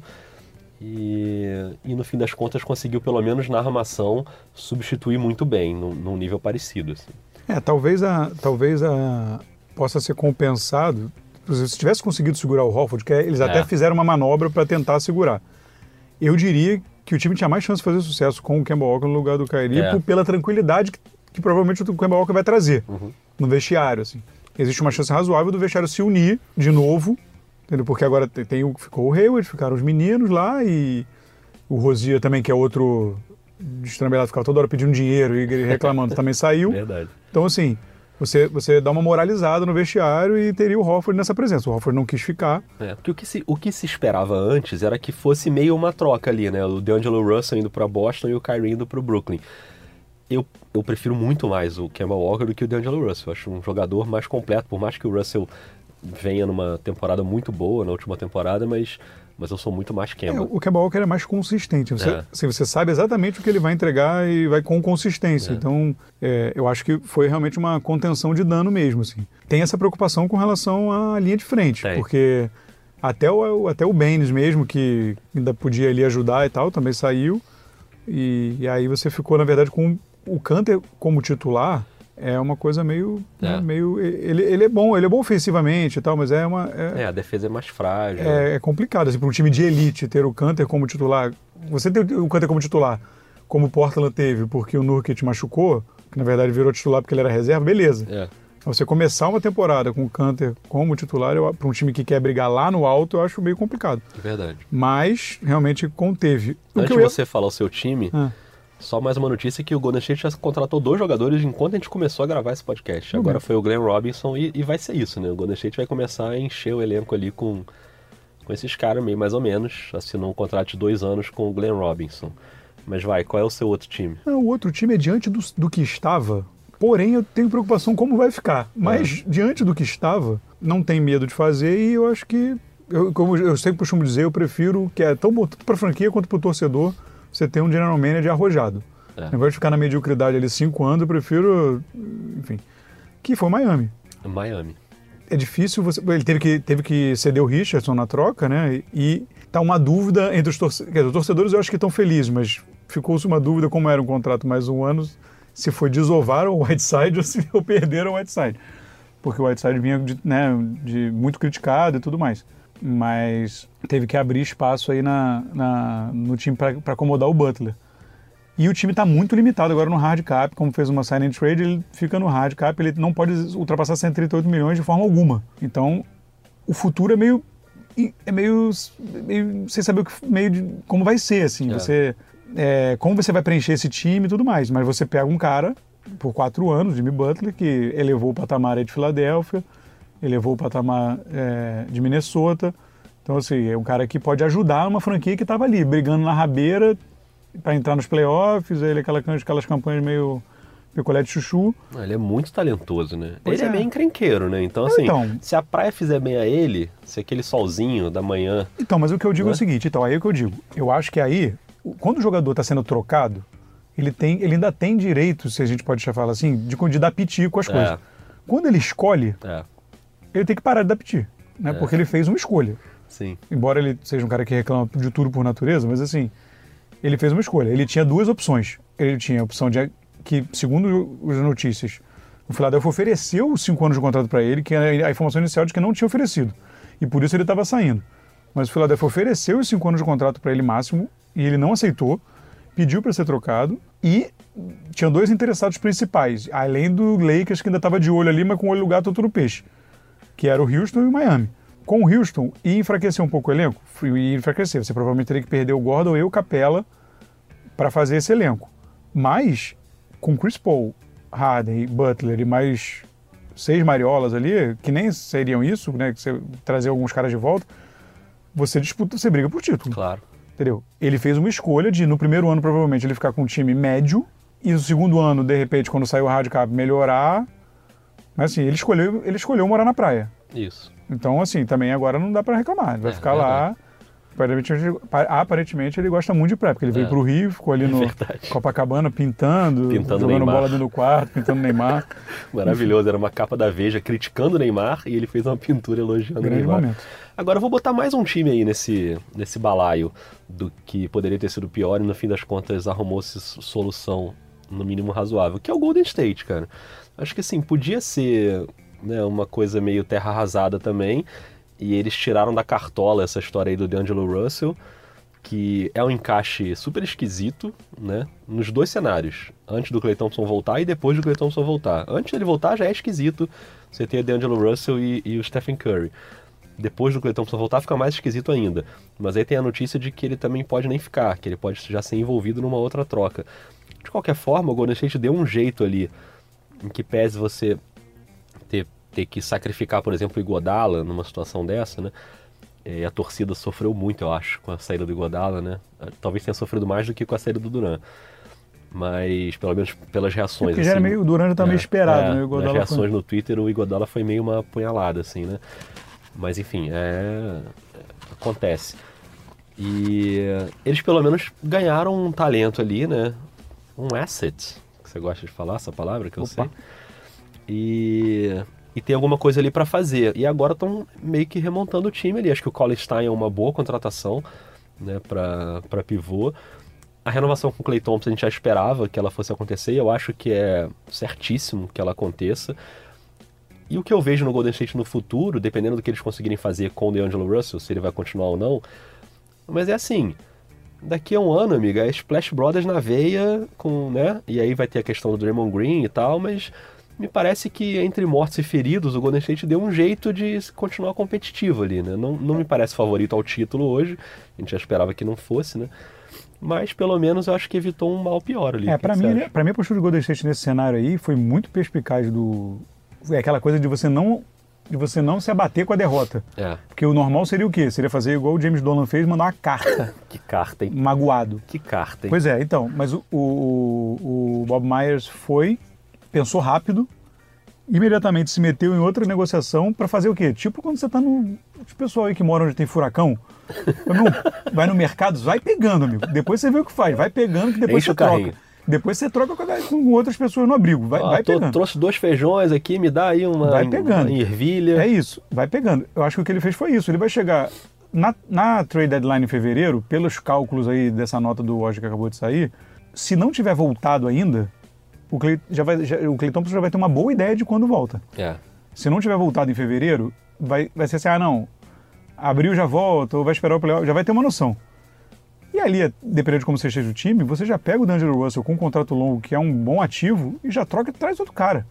E, e no fim das contas conseguiu, pelo menos na armação, substituir muito bem, num, num nível parecido. Assim. É, talvez, a, talvez a, possa ser compensado. Se tivesse conseguido segurar o Horford, que é, eles até É. fizeram uma manobra para tentar segurar. Eu diria que o time tinha mais chance de fazer sucesso com o Kemba Walker no lugar do Kyrie É. pela tranquilidade que, que provavelmente o Kemba Walker vai trazer Uhum. no vestiário. Assim. Existe uma chance razoável do vestiário se unir de novo, entendeu? porque agora tem, tem ficou o Hayward, ficaram os meninos lá e o Rosier também, que é outro destrambelhado, ficava toda hora pedindo dinheiro e reclamando, também saiu. [LAUGHS] Verdade. Então, assim, você, você dá uma moralizada no vestiário e teria o Hofford nessa presença. O Hofford não quis ficar. É, porque o que, se, o que se esperava antes era que fosse meio uma troca ali, né? O DeAngelo Russell indo para Boston e o Kyrie indo para o Brooklyn. Eu, eu prefiro muito mais o Kemba Walker do que o DeAngelo Russell. Eu acho um jogador mais completo, por mais que o Russell venha numa temporada muito boa, na última temporada, mas, mas eu sou muito mais É, Kemba. o Kemba Walker é mais consistente. Você, É. assim, você sabe exatamente o que ele vai entregar e vai com consistência. É. Então, é, eu acho que foi realmente uma contenção de dano mesmo. Assim. Tem essa preocupação com relação à linha de frente, Tem. porque até o, até o Baines mesmo, que ainda podia ali ajudar e tal, também saiu. E, e aí você ficou, na verdade, com o Canter como titular. É uma coisa meio. né, É. meio ele, ele é bom, ele é bom ofensivamente e tal, mas é uma. é- É, a defesa é mais frágil. é, é complicado, assim, para um time de elite ter o Canter como titular. Você ter o Canter como titular, como o Portland teve, porque o Nurkic machucou, que na verdade virou titular porque ele era reserva, beleza. É. Você começar uma temporada com o Canter como titular, para um time que quer brigar lá no alto, eu acho meio complicado. verdade. Mas realmente conteve. O Antes de ia- você falar o seu time, Ah. Só mais uma notícia que o Golden State já contratou dois jogadores enquanto a gente começou a gravar esse podcast. Uhum. Agora foi o Glenn Robinson e, e vai ser isso, né? O Golden State vai começar a encher o elenco ali com, com esses caras, meio mais ou menos. Assinou um contrato de dois anos com o Glenn Robinson. Mas vai, qual é o seu outro time? Não, o outro time é diante do, do que estava, porém eu tenho preocupação como vai ficar. Mas diante do que estava, não tem medo de fazer e eu acho que, eu, como eu sempre costumo dizer, eu prefiro que é tão para a franquia quanto para o torcedor você ter um general manager arrojado. É. Ao invés de ficar na mediocridade ali cinco anos, eu prefiro, enfim, que foi Miami. Miami. É difícil você. Ele teve que, teve que ceder o Richardson na troca, né? E tá uma dúvida entre os torcedores. Os torcedores eu acho que estão felizes, mas ficou-se uma dúvida como era um contrato mais um ano, se foi desovar o Whiteside [LAUGHS] ou se perderam o Whiteside. Porque o Whiteside vinha de, né, de muito criticado e tudo mais. Mas teve que abrir espaço aí na, na- no time para acomodar o Butler. E o time está muito limitado agora no hard cap, como fez uma sign and trade, ele fica no hard cap, ele não pode ultrapassar 138 milhões de forma alguma. Então, o futuro é meio é meio, meio sem saber o que meio de, como vai ser assim. É. Você é, como você vai preencher esse time e tudo mais. Mas você pega um cara por quatro anos, Jimmy Butler, que elevou o patamar aí de Filadélfia, elevou o patamar é, de Minnesota. Então, assim, é um cara que pode ajudar uma franquia que estava ali, brigando na rabeira para entrar nos playoffs, ele aquela, aquelas campanhas meio picolé de chuchu. Ele é muito talentoso, né? Pois ele é. é. meio encrenqueiro, né? Então, assim, Então. se a praia fizer bem a ele, se aquele solzinho da manhã. Então, mas o que eu digo é, Né? o seguinte, então, aí é o que eu digo. Eu acho que aí, quando o jogador está sendo trocado, ele, tem, ele ainda tem direito, se a gente pode falar assim, de, de dar piti com as É. coisas. Quando ele escolhe, É, ele tem que parar de dar piti, né? É. Porque ele fez uma escolha. sim. Embora ele seja um cara que reclama de tudo por natureza, mas assim, ele fez uma escolha. Ele tinha duas opções. Ele tinha a opção de que, segundo as notícias, o Philadelphia ofereceu os cinco anos de contrato para ele, que era a informação inicial de que não tinha oferecido. E por isso ele estava saindo. Mas o Philadelphia ofereceu os cinco anos de contrato para ele máximo e ele não aceitou, pediu para ser trocado e tinha dois interessados principais, além do Lakers que ainda estava de olho ali, mas com o olho do gato outro no peixe, que era o Houston e o Miami. Com o Houston, ia enfraquecer um pouco o elenco? Ia enfraquecer. Você provavelmente teria que perder o Gordon e o Capela para fazer esse elenco. Mas, com Chris Paul, Harden, Butler e mais seis mariolas ali, que nem seriam isso, né? Que você trazer alguns caras de volta, você disputa, você briga por título. Claro. Entendeu? Ele fez uma escolha de, no primeiro ano, provavelmente, ele ficar com um time médio, e no segundo ano, de repente, quando sair o hard cap, melhorar. Mas assim, ele escolheu, ele escolheu morar na praia. Isso. Então, assim, também agora não dá para reclamar. Ele vai É, ficar lá aparentemente, aparentemente ele gosta muito de praia, porque ele veio É. para o Rio, ficou ali É no verdade. Copacabana pintando, Pintando jogando Neymar. bola dentro do quarto, pintando Neymar. [LAUGHS] Maravilhoso, era uma capa da Veja criticando o Neymar e ele fez uma pintura elogiando o Neymar. momento. Agora eu vou botar mais um time aí nesse, nesse balaio do que poderia ter sido pior e no fim das contas arrumou-se solução no mínimo razoável, que é o Golden State, cara. Acho que assim, podia ser né, uma coisa meio terra arrasada também, e eles tiraram da cartola essa história aí do D'Angelo Russell, que é um encaixe super esquisito, né? Nos dois cenários. Antes do Clay Thompson voltar e depois do Clay Thompson voltar. Antes dele voltar já é esquisito você ter o D'Angelo Russell e, e o Stephen Curry. Depois do Clay Thompson voltar fica mais esquisito ainda. Mas aí tem a notícia de que ele também pode nem ficar, que ele pode já ser envolvido numa outra troca. De qualquer forma, o Golden State deu um jeito ali, em que pese você ter, ter que sacrificar, por exemplo, o Iguodala numa situação dessa, né? E a torcida sofreu muito, eu acho, com a saída do Iguodala, né? Talvez tenha sofrido mais do que com a saída do Duran. Mas, pelo menos pelas reações. Porque já era assim, meio, o Durant tá meio esperado, é, né? O nas reações foi... no Twitter, o Iguodala foi meio uma apunhalada, assim, né? Mas, enfim, é... acontece. E eles, pelo menos, ganharam um talento ali, né? Um asset, que você gosta de falar essa palavra, que eu Opa. sei. E, e tem alguma coisa ali pra fazer. E agora estão meio que remontando o time ali. Acho que o Colin Stein é uma boa contratação, né, pra pivô. A renovação com o Clay Thompson a gente já esperava que ela fosse acontecer e eu acho que é certíssimo que ela aconteça. E o que eu vejo no Golden State no futuro, dependendo do que eles conseguirem fazer com o DeAngelo Russell, se ele vai continuar ou não, mas é assim, daqui a um ano, amiga, é Splash Brothers na veia, com, né? E aí vai ter a questão do Draymond Green e tal, mas me parece que entre mortos e feridos, o Golden State deu um jeito de continuar competitivo ali, né? Não, não me parece favorito ao título hoje, a gente já esperava que não fosse, né? Mas pelo menos eu acho que evitou um mal pior ali. É, que mim, acha? pra mim a postura do Golden State nesse cenário aí foi muito perspicaz do... É aquela coisa de você não de você não se abater com a derrota. É, Porque o normal seria o quê? Seria fazer igual o James Dolan fez, mandar uma carta, [LAUGHS] que carta, hein? magoado. Que carta, hein? Pois é, então, mas o, o, o Bob Myers foi, pensou rápido, imediatamente se meteu em outra negociação para fazer o quê? Tipo quando você tá no. Os pessoal aí que mora onde tem furacão, [LAUGHS] meu, vai no mercado, vai pegando, amigo. Depois você vê o que faz, vai pegando que depois Enche você o carrinho. troca. Depois você troca com, outras pessoas no abrigo. Vai, Ó, vai tô- pegando. trouxe dois feijões aqui, me dá aí uma, Vai pegando. uma ervilha. É isso, vai pegando. Eu acho que o que ele fez foi isso. Ele vai chegar na, na trade deadline em fevereiro, pelos cálculos aí dessa nota do Woj que acabou de sair, se não tiver voltado ainda, o Clay, já vai, já- o Clay Thompson já vai ter uma boa ideia de quando volta. É. Se não tiver voltado em fevereiro, vai, vai ser assim, ah não, abril já volta, ou vai esperar o playoff, já vai ter uma noção. E ali, dependendo de como você esteja o time, você já pega o D'Angelo Russell com um contrato longo, que é um bom ativo, e já troca e traz outro cara.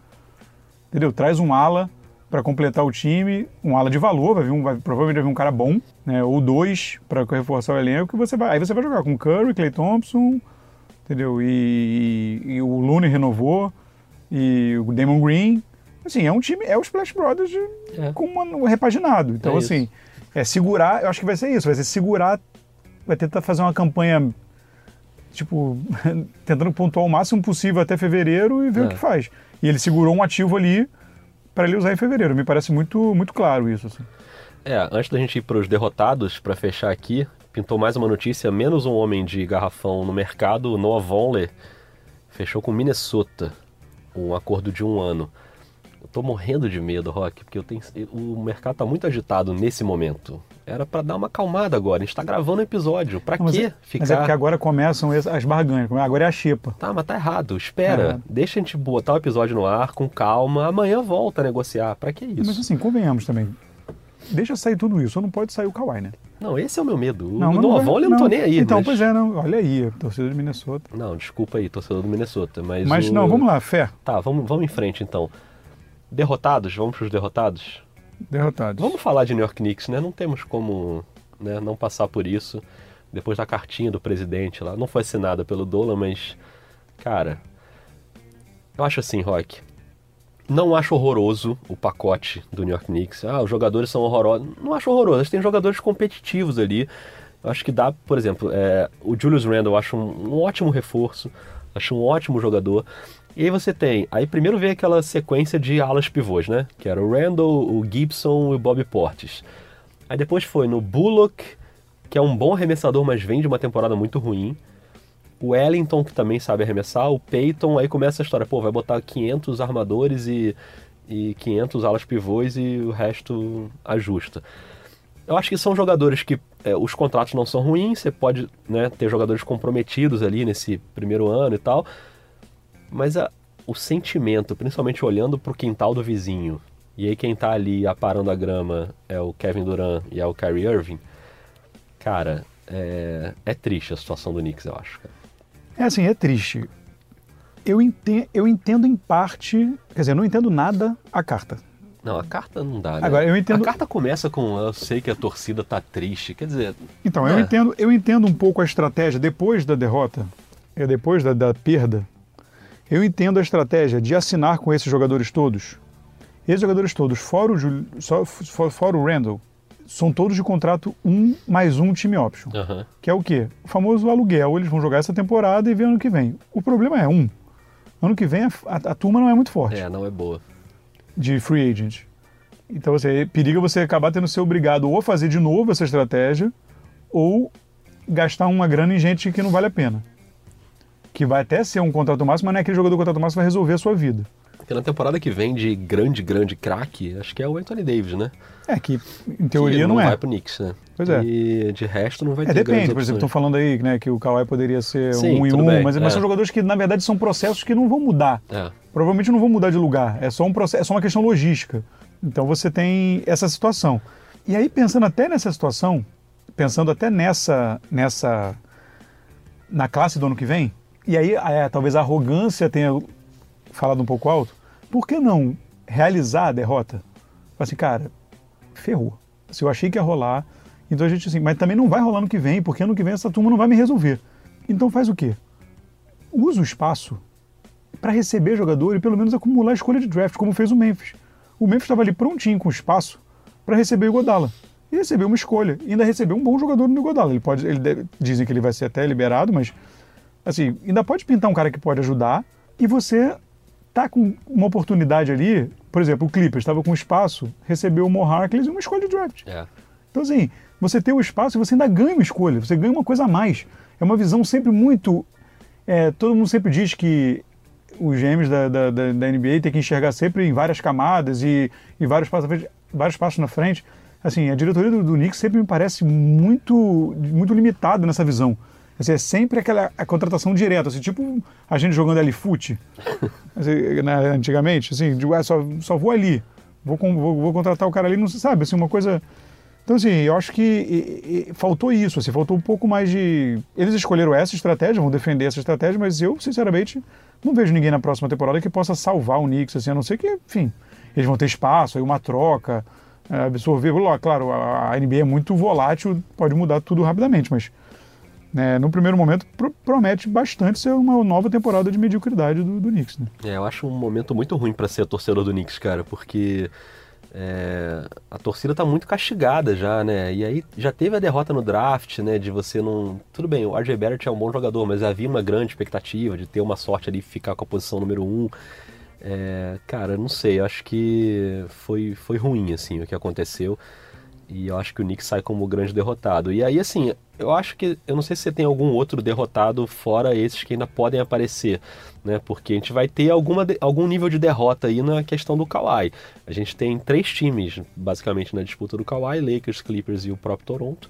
Entendeu? Traz um ala para completar o time, um ala de valor, vai vir um, vai- provavelmente vai vir um cara bom, né? Ou dois para reforçar o elenco, e você vai, aí você vai jogar com Curry, Clay Thompson, entendeu? E, e o Looney renovou, e o Damon Green. Assim, é um time, é o Splash Brothers de- É. com uma- um repaginado. Então, É assim, é segurar, eu acho que vai ser isso, vai ser segurar, vai tentar fazer uma campanha, tipo, [LAUGHS] tentando pontuar o máximo possível até fevereiro e ver É. o que faz. E ele segurou um ativo ali para ele usar em fevereiro. Me parece muito, muito claro isso. Assim. É, antes da gente ir para os derrotados, para fechar aqui, pintou mais uma notícia: menos um homem de garrafão no mercado, Noah Vonleh, fechou com Minnesota um acordo de um ano. Eu tô morrendo de medo, Rock, porque eu tenho, o mercado tá muito agitado nesse momento. Era para dar uma acalmada agora. A gente tá gravando o episódio. Pra Não, mas, quê é, ficar. mas é porque agora começam as as barganhas, agora é a xepa. Tá, mas tá errado. Espera. errado. Deixa a gente botar o episódio no ar com calma. Amanhã volta a negociar. Pra que isso? Mas assim, convenhamos também. Deixa sair tudo isso, só não pode sair o Kawhi, né? Não, esse é o meu medo. O mas Noah vai- Vonleh eu não tô nem aí. Então, mas... pois é, não. Olha aí, a torcida de Minnesota. Não, desculpa aí, torcedor do Minnesota. Mas, Mas o- não, vamos lá, fé. Tá, vamos, vamos em frente então. Derrotados, vamos pros derrotados? Derrotados. Vamos falar de New York Knicks, né? Não temos como né, não passar por isso. Depois da cartinha do presidente lá. Não foi assinada pelo Dolan, mas. Cara. Eu acho assim, Rock. Não acho horroroso o pacote do New York Knicks. Ah, os jogadores são horrorosos. Não acho horroroso. Têm jogadores competitivos ali. Eu acho que dá, por exemplo, é, o Julius Randle eu acho um, um ótimo reforço. Acho um ótimo jogador. E aí você tem. Aí primeiro vem aquela sequência de alas pivôs, né? Que era o Randall, o Gibson e o Bob Portis. Aí depois foi no Bullock, que é um bom arremessador, mas vem de uma temporada muito ruim. O Wellington, que também sabe arremessar. O Peyton, aí começa a história. Pô, vai botar 500 armadores e, e 500 alas pivôs e o resto ajusta. Eu acho que são jogadores que é, os contratos não são ruins, você pode né, ter jogadores comprometidos ali nesse primeiro ano e tal, mas a, o sentimento, principalmente olhando para o quintal do vizinho, e aí quem tá ali aparando a grama é o Kevin Durant e é o Kyrie Irving, cara, é, é triste a situação do Knicks, eu acho. Cara. É assim, é triste. Eu entendo, eu entendo em parte, quer dizer, eu não entendo nada a carta. Não, a carta não dá, né? Agora, eu entendo... A carta começa com eu sei que a torcida tá triste, quer dizer... Então, eu, entendo, eu entendo um pouco a estratégia depois da derrota, é depois da, da perda, eu entendo a estratégia de assinar com esses jogadores todos. Esses jogadores todos, fora o, fora o Randall, são todos de contrato um mais um time option. Uhum. Que é o quê? O famoso aluguel. Eles vão jogar essa temporada e ver ano que vem. O problema é um. Ano que vem a, a, a turma não é muito forte. É, não é boa de free agent. Então você periga você acabar tendo ser obrigado ou a fazer de novo essa estratégia ou gastar uma grana em gente que não vale a pena. Que vai até ser um contrato máximo, mas não é aquele jogador do contrato máximo vai resolver a sua vida. Porque na temporada que vem de grande, grande craque, acho que é o Anthony Davis, né? É, que em teoria que não, não é. vai pro Knicks, né? Pois é. E de resto não vai é, ter depende, por exemplo, estão falando aí né, que o Kawhi poderia ser Sim, um e um, bem, mas, é. mas são jogadores que na verdade são processos que não vão mudar. É. Provavelmente não vão mudar de lugar. É só um processo, é só uma questão logística. Então você tem essa situação. E aí pensando até nessa situação, pensando até nessa nessa na classe do ano que vem, e aí é, talvez a arrogância tenha falado um pouco alto, por que não realizar a derrota? Fala assim, cara, ferrou. Se eu achei que ia rolar, então a gente assim, mas também não vai rolar no que vem, porque ano que vem essa turma não vai me resolver. Então faz o quê? Usa o espaço para receber jogador e pelo menos acumular a escolha de draft, como fez o Memphis. O Memphis estava ali prontinho com espaço para receber o Godala. E recebeu uma escolha. E ainda recebeu um bom jogador no Godala. Ele pode, ele deve, dizem que ele vai ser até liberado, mas assim, ainda pode pintar um cara que pode ajudar e você tá com uma oportunidade ali, por exemplo, o Clippers estava com espaço, recebeu o Mo Harkless e uma escolha de draft. É. Então assim, você tem o espaço e você ainda ganha uma escolha, você ganha uma coisa a mais. É uma visão sempre muito... É, todo mundo sempre diz que os GMs da, da, da, da NBA têm que enxergar sempre em várias camadas e, e vários, passos, vários passos na frente. Assim, a diretoria do, do Knicks sempre me parece muito, muito limitada nessa visão. Assim, é sempre aquela a contratação direta, assim, tipo a gente jogando ali fute, [LAUGHS] assim, né, antigamente, assim, de, ah, só, só vou ali, vou, vou, vou, contratar o cara ali, não se sabe, assim, uma coisa... Então, assim, eu acho que e, e, faltou isso, assim, faltou um pouco mais de... Eles escolheram essa estratégia, vão defender essa estratégia, mas eu, sinceramente, não vejo ninguém na próxima temporada que possa salvar o Knicks, assim, a não ser que, enfim, eles vão ter espaço, aí uma troca, é, absorver. Claro, a NBA é muito volátil, pode mudar tudo rapidamente, mas né, no primeiro momento pro, promete bastante ser uma nova temporada de mediocridade do, do Knicks. Né? É, eu acho um momento muito ruim para ser torcedor do Knicks, cara, porque é, a torcida tá muito castigada já, né? E aí já teve a derrota no draft, né? De você não. Tudo bem, o RJ Barrett é um bom jogador, mas havia uma grande expectativa de ter uma sorte ali ficar com a posição número um. É, cara, não sei, acho que foi, foi ruim, assim, o que aconteceu. E eu acho que o Knicks sai como o grande derrotado. E aí, assim, eu acho que. Eu não sei se tem algum outro derrotado fora esses que ainda podem aparecer, né? Porque a gente vai ter alguma, algum nível de derrota aí na questão do Kawhi. A gente tem três times, basicamente, na disputa do Kawhi: Lakers, Clippers e o próprio Toronto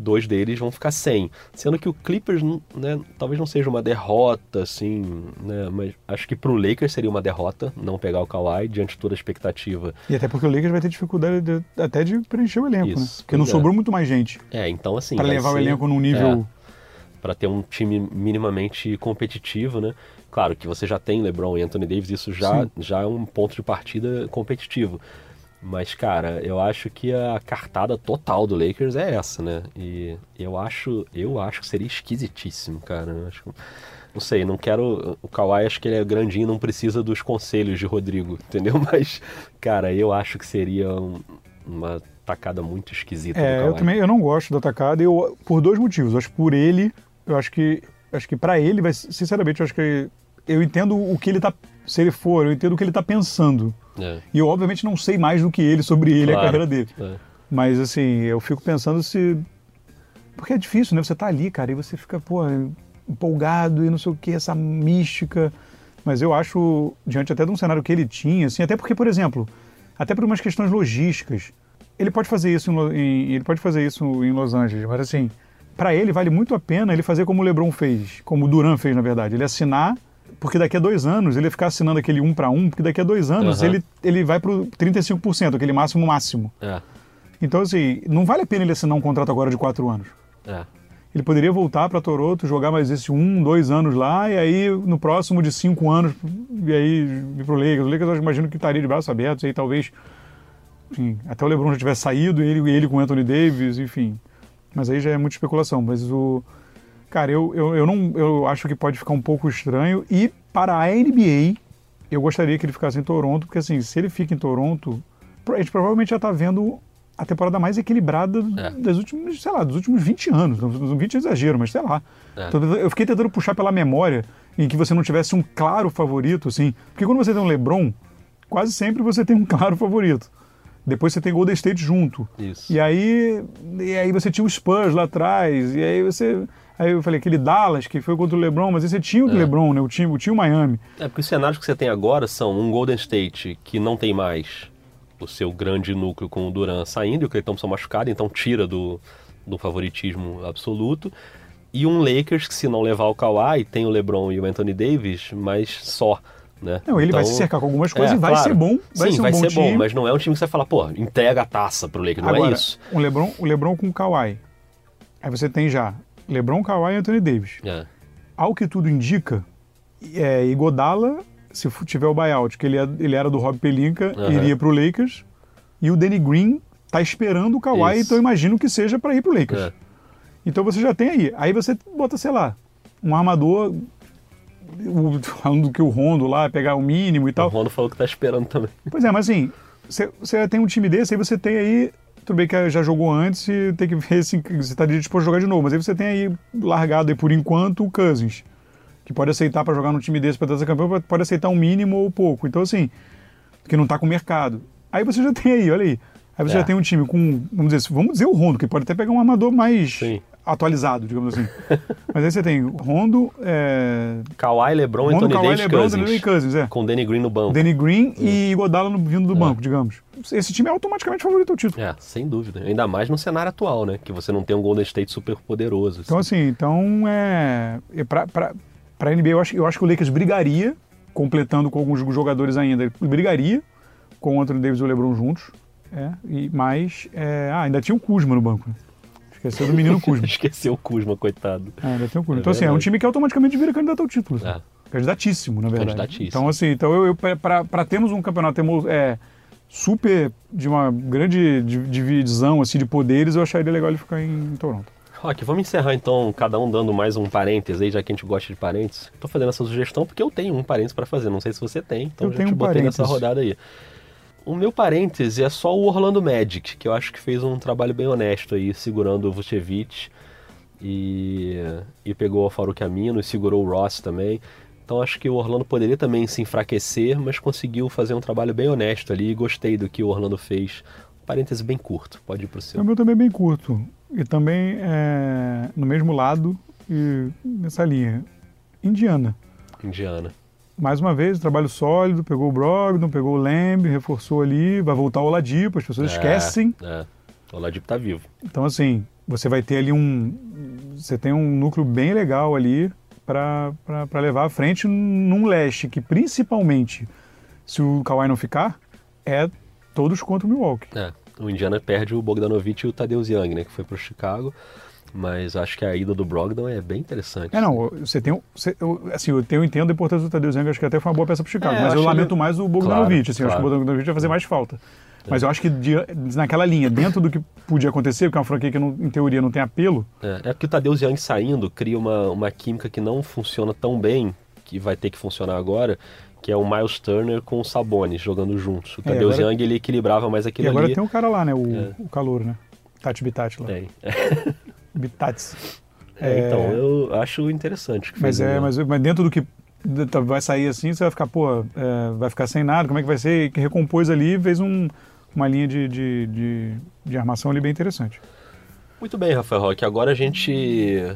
dois deles vão ficar sem. Sendo que o Clippers, né, talvez não seja uma derrota, assim, né, mas acho que pro Lakers seria uma derrota não pegar o Kawhi diante de toda a expectativa. E até porque o Lakers vai ter dificuldade de, até de preencher o elenco, né? Isso, né? Porque não é. sobrou muito mais gente. É, então assim. Para levar ser, o elenco num nível. É, para ter um time minimamente competitivo, né? Claro que você já tem LeBron e Anthony Davis, isso já, já é um ponto de partida competitivo. Mas, cara, eu acho que a cartada total do Lakers é essa, né? E eu acho, eu acho que seria esquisitíssimo, cara. Eu acho, não sei, não quero. O Kawhi acho que ele é grandinho, não precisa dos conselhos de Rodrigo, [LAUGHS] entendeu? Mas, cara, eu acho que seria um, uma tacada muito esquisita. É, eu também eu não gosto da tacada, eu, por dois motivos. Eu acho que por ele, eu acho que. Acho que para ele, vai, sinceramente, eu acho que. Eu entendo o que ele tá. Se ele for, eu entendo o que ele tá pensando. É. E eu, obviamente, não sei mais do que ele sobre ele claro. e a carreira dele. É. Mas, assim, eu fico pensando se. porque é difícil, né? Você tá ali, cara, e você fica, pô, empolgado e não sei o que, essa mística. Mas eu acho, diante até de um cenário que ele tinha, assim, até porque, por exemplo, até por umas questões logísticas, ele pode fazer isso em, ele pode fazer isso em Los Angeles, mas assim, para ele vale muito a pena ele fazer como o LeBron fez, como o Duran fez, na verdade, ele assinar porque daqui a dois anos ele ia ficar assinando aquele um para um, porque daqui a dois anos Uhum. ele, ele vai pro 35%, aquele máximo máximo. É, Então, assim, não vale a pena ele assinar um contrato agora de quatro anos. é. Ele poderia voltar para Toronto, jogar mais esse um, dois anos lá, e aí no próximo de cinco anos, e aí vir pro Lakers. O Lakers eu imagino que estaria de braços abertos, e aí talvez, enfim, até o LeBron já tivesse saído, ele, ele com o Anthony Davis, enfim. Mas aí já é muita especulação. Mas o. Cara, eu, eu, eu, não, eu acho que pode ficar um pouco estranho. E para a NBA, eu gostaria que ele ficasse em Toronto, porque assim, se ele fica em Toronto, a gente provavelmente já está vendo a temporada mais equilibrada É. das últimas, sei lá, dos últimos 20 anos. Não, não 20 é exagero, mas sei lá. É. Eu fiquei tentando puxar pela memória em que você não tivesse um claro favorito, assim. Porque quando você tem um LeBron, quase sempre você tem um claro favorito. Depois você tem Golden State junto. Isso. E aí, e aí você tinha o Spurs lá atrás, e aí você. Aí eu falei, aquele Dallas que foi contra o LeBron, mas você tinha o É. LeBron, né? O time, o time Miami. É porque os cenários que você tem agora são um Golden State que não tem mais o seu grande núcleo com o Duran saindo e o Clay Thompson machucado, então tira do, do favoritismo absoluto. E um Lakers que, se não levar o Kawhi, tem o LeBron e o Anthony Davis, mas só. Né? Não, ele vai Então, se cercar com algumas coisas é, e vai claro. ser bom. Vai Sim, ser um vai bom ser time. bom, mas não é um time que você vai falar, pô, entrega a taça pro Lakers, não Agora, é isso. O LeBron, o LeBron com o Kawhi. Aí você tem já LeBron, Kawhi e Anthony Davis. É, Ao que tudo indica, é, Igodala, se tiver o buyout, que ele, é- ele era do Rob Pelinka, Aham. iria pro Lakers. E o Danny Green tá esperando o Kawhi, Isso. então eu imagino que seja para ir pro Lakers. é. Então você já tem aí. Aí você bota, sei lá, um armador, o- falando que o Rondo lá, pegar o mínimo e O tal. Rondo falou que tá esperando também. Pois é, mas assim, você você tem um time desse, aí você tem aí. Tudo bem que já jogou antes e tem que ver [LAUGHS] se você estaria disposto a jogar de novo. Mas aí você tem aí largado aí por enquanto o Cousins, que pode aceitar para jogar num time desse para trazer campeão, pode aceitar um mínimo ou pouco. Então, assim, que não tá com mercado. Aí você já tem aí, olha aí. Aí você É. já tem um time com, vamos dizer, vamos dizer o Rondo, que pode até pegar um armador mais Sim. Atualizado, digamos assim. [LAUGHS] Mas aí você tem Rondo, é, Kawhi, LeBron, Rondo, Anthony Kawhi, Davis, LeBron, Cousins, Danny Cousins, é. com Danny Green no banco. Danny Green e Godala no, vindo do banco, digamos. Esse time é automaticamente favorito ao título. É, sem dúvida. Ainda mais no cenário atual, né? Que você não tem um Golden State super poderoso. Então, assim. assim, então é. é pra, pra, pra NBA, eu acho, eu acho que o Lakers brigaria, completando com alguns jogadores ainda, ele brigaria com o Anthony Davis e o LeBron juntos. É, e, mas é, ah, ainda tinha o Kuzma no banco. Né? Esqueceu do menino Kuzma. [LAUGHS] Esqueceu o Kuzma, coitado. É, ainda tem o Kuzma. É Então, assim, é um time que automaticamente vira candidato ao título. assim. É. Candidatíssimo, na verdade. Candidatíssimo. Então, assim, então eu, eu para termos um campeonato é, super de uma grande di- divisão assim, de poderes, eu acharia legal ele ficar em Toronto. Ok, vamos encerrar então, cada um dando mais um parênteses aí, já que a gente gosta de parênteses. Tô fazendo essa sugestão porque eu tenho um parênteses pra fazer, não sei se você tem, então Eu já tenho te um botei nessa parênteses. rodada aí. O meu parêntese é só o Orlando Magic, que eu acho que fez um trabalho bem honesto aí, segurando o Vucevic e, e pegou o Farouk Amino e segurou o Ross também. Então acho que o Orlando poderia também se enfraquecer, mas conseguiu fazer um trabalho bem honesto ali e gostei do que o Orlando fez. Parêntese bem curto, pode ir pro seu. O meu também é bem curto. E também é no mesmo lado e nessa linha. Indiana. Indiana. Mais uma vez, trabalho sólido, pegou o Brogdon, pegou o Lamb, reforçou ali, vai voltar o Oladipo, as pessoas esquecem. É, o Oladipo tá vivo. Então, assim, você vai ter ali um. Você tem um núcleo bem legal ali para levar à frente num leste que, principalmente, se o Kawhi não ficar, é todos contra o Milwaukee. É, o Indiana perde o Bogdanovich e o Tadeusz Young, né, que foi pro Chicago. Mas acho que a ida do Brogdon é bem interessante. É, não, você tem. um- Você, eu, assim, eu tenho entendo a importância do Tadeu Young, acho que até foi uma boa peça pro Chicago, É, mas eu eu lamento ele- mais o Bogdanovich, assim, eu acho que o claro. Bogdanovich vai fazer mais falta. Mas eu acho que de- naquela linha, dentro do que podia acontecer, porque é uma franquia que não- em teoria não tem apelo, É, é porque o Tadeusz Young saindo cria uma, uma química que não funciona tão bem, que vai ter que funcionar agora, que é o Miles Turner com o Sabonis jogando juntos. O É, Tadeusz agora- Young ele equilibrava mais e aquilo agora ali. tem o cara lá, né, o, É. o calor, né? Tati Bitati lá. Tem. [LAUGHS] Bitats. É, então, eu acho interessante. que Mas é, mas, mas dentro do que tá- vai sair assim, você vai ficar, pô, é, vai ficar sem nada, como é que vai ser? E que recompôs ali, fez um- uma linha de, de, de, de armação ali bem interessante. Muito bem, Rafael Roque. Agora a gente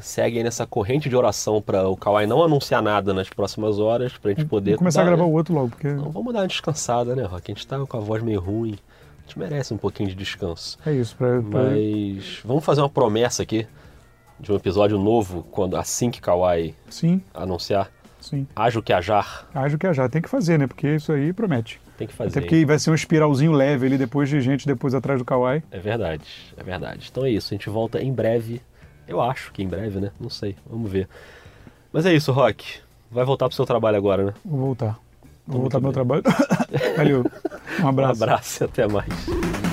segue aí nessa corrente de oração para o Kawhi não anunciar nada nas próximas horas, para a gente poder. Vou começar dar- a gravar o outro logo, porque Não, vamos dar uma descansada, né, Roque? A gente tá com a voz meio ruim. A gente merece um pouquinho de descanso. é isso. Pra, pra- Mas vamos fazer uma promessa aqui de um episódio novo quando assim que Kawhi Sim, anunciar. sim. Haja o que ajar, Acho que é já. Tem que fazer, né? Porque isso aí promete. tem que fazer. Até porque vai ser um espiralzinho leve ali depois de gente depois atrás do Kawhi. É verdade, é verdade. Então é isso, a gente volta em breve. Eu acho que em breve, né? Não sei, vamos ver. Mas é isso, Rock. Vai voltar pro seu trabalho agora, né? Vou voltar. Vou Muito voltar pro meu trabalho. [LAUGHS] Valeu. [LAUGHS] Um Um abraço. abraço e até mais.